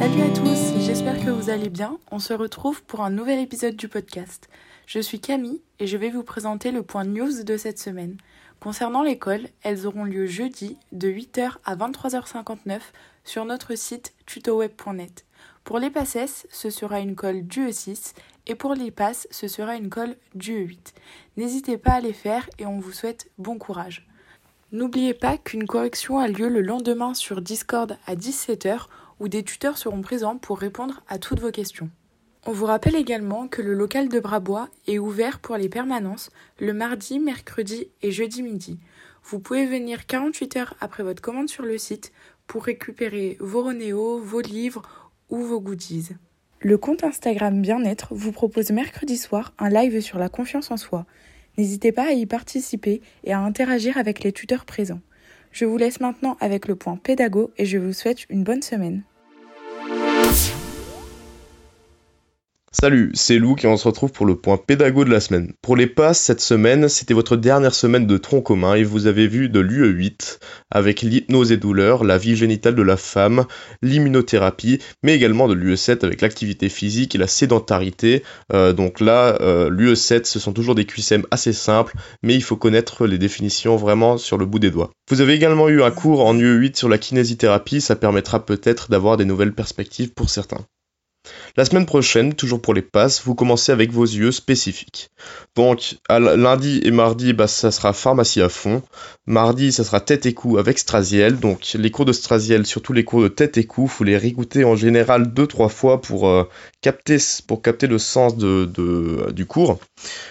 Salut à tous, j'espère que vous allez bien. On se retrouve pour un nouvel épisode du podcast. Je suis Camille et je vais vous présenter le point news de cette semaine. Concernant l'école, elles auront lieu jeudi de 8h à 23h59 sur notre site tutoweb.net. Pour les PASSES, ce sera une colle du E6 et pour les passes, ce sera une colle du E8. N'hésitez pas à les faire et on vous souhaite bon courage. N'oubliez pas qu'une correction a lieu le lendemain sur Discord à 17h où des tuteurs seront présents pour répondre à toutes vos questions. On vous rappelle également que le local de Brabois est ouvert pour les permanences le mardi, mercredi et jeudi midi. Vous pouvez venir 48 heures après votre commande sur le site pour récupérer vos Ronéos, vos livres ou vos goodies. Le compte Instagram Bien-être vous propose mercredi soir un live sur la confiance en soi. N'hésitez pas à y participer et à interagir avec les tuteurs présents. Je vous laisse maintenant avec le point pédago et je vous souhaite une bonne semaine. Records. Salut, c'est Lou et on se retrouve pour le point pédago de la semaine. Pour les passes, cette semaine, c'était votre dernière semaine de tronc commun et vous avez vu de l'UE8 avec l'hypnose et douleur, la vie génitale de la femme, l'immunothérapie, mais également de l'UE7 avec l'activité physique et la sédentarité. Euh, donc là, euh, l'UE7, ce sont toujours des QCM assez simples, mais il faut connaître les définitions vraiment sur le bout des doigts. Vous avez également eu un cours en UE8 sur la kinésithérapie, ça permettra peut-être d'avoir des nouvelles perspectives pour certains. La semaine prochaine, toujours pour les passes, vous commencez avec vos yeux spécifiques. Donc, lundi et mardi, bah, ça sera pharmacie à fond. Mardi, ça sera tête et cou avec Strasiel. Donc, les cours de Strasiel, surtout les cours de tête et cou, vous les réécouter en général deux trois fois pour euh, capter pour capter le sens de, du cours.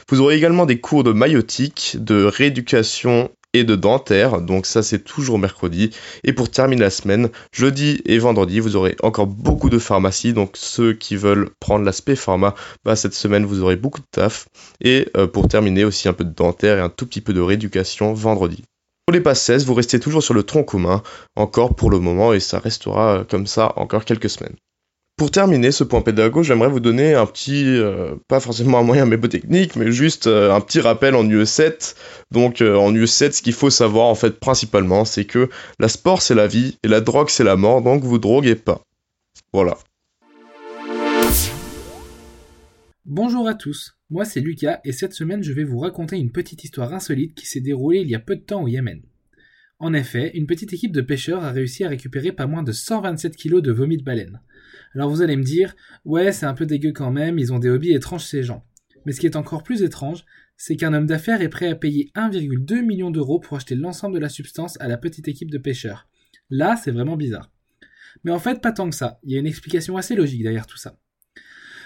Vous aurez également des cours de maïotique, de rééducation et de dentaire. Donc ça c'est toujours mercredi. Et pour terminer la semaine, jeudi et vendredi, vous aurez encore beaucoup de pharmacie. Donc ceux qui veulent prendre l'aspect pharma, bah, cette semaine vous aurez beaucoup de taf. Et euh, pour terminer aussi un peu de dentaire et un tout petit peu de rééducation vendredi. Pour les passes vous restez toujours sur le tronc commun, encore pour le moment, et ça restera comme ça encore quelques semaines. Pour terminer ce point pédago, j'aimerais vous donner un petit, euh, pas forcément un moyen mémotechnique, mais juste euh, un petit rappel en UE7. Donc euh, en UE7, ce qu'il faut savoir en fait principalement, c'est que la sport c'est la vie et la drogue c'est la mort, donc vous droguez pas. Voilà. Bonjour à tous, moi c'est Lucas et cette semaine je vais vous raconter une petite histoire insolite qui s'est déroulée il y a peu de temps au Yémen. En effet, une petite équipe de pêcheurs a réussi à récupérer pas moins de 127 kg de vomi de baleine. Alors vous allez me dire, ouais, c'est un peu dégueu quand même, ils ont des hobbies étranges ces gens. Mais ce qui est encore plus étrange, c'est qu'un homme d'affaires est prêt à payer 1,2 million d'euros pour acheter l'ensemble de la substance à la petite équipe de pêcheurs. Là, c'est vraiment bizarre. Mais en fait, pas tant que ça. Il y a une explication assez logique derrière tout ça.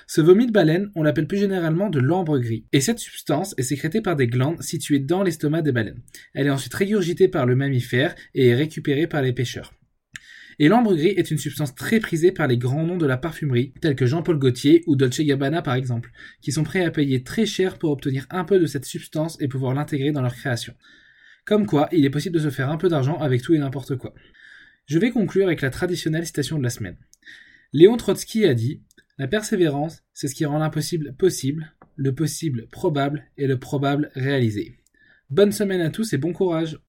Ce vomi de baleine, on l'appelle plus généralement de l'ambre gris. Et cette substance est sécrétée par des glandes situées dans l'estomac des baleines. Elle est ensuite régurgitée par le mammifère et est récupérée par les pêcheurs. Et l'ambre gris est une substance très prisée par les grands noms de la parfumerie, tels que Jean-Paul Gaultier ou Dolce Gabbana par exemple, qui sont prêts à payer très cher pour obtenir un peu de cette substance et pouvoir l'intégrer dans leur création. Comme quoi, il est possible de se faire un peu d'argent avec tout et n'importe quoi. Je vais conclure avec la traditionnelle citation de la semaine. Léon Trotsky a dit La persévérance, c'est ce qui rend l'impossible possible, le possible probable et le probable réalisé. Bonne semaine à tous et bon courage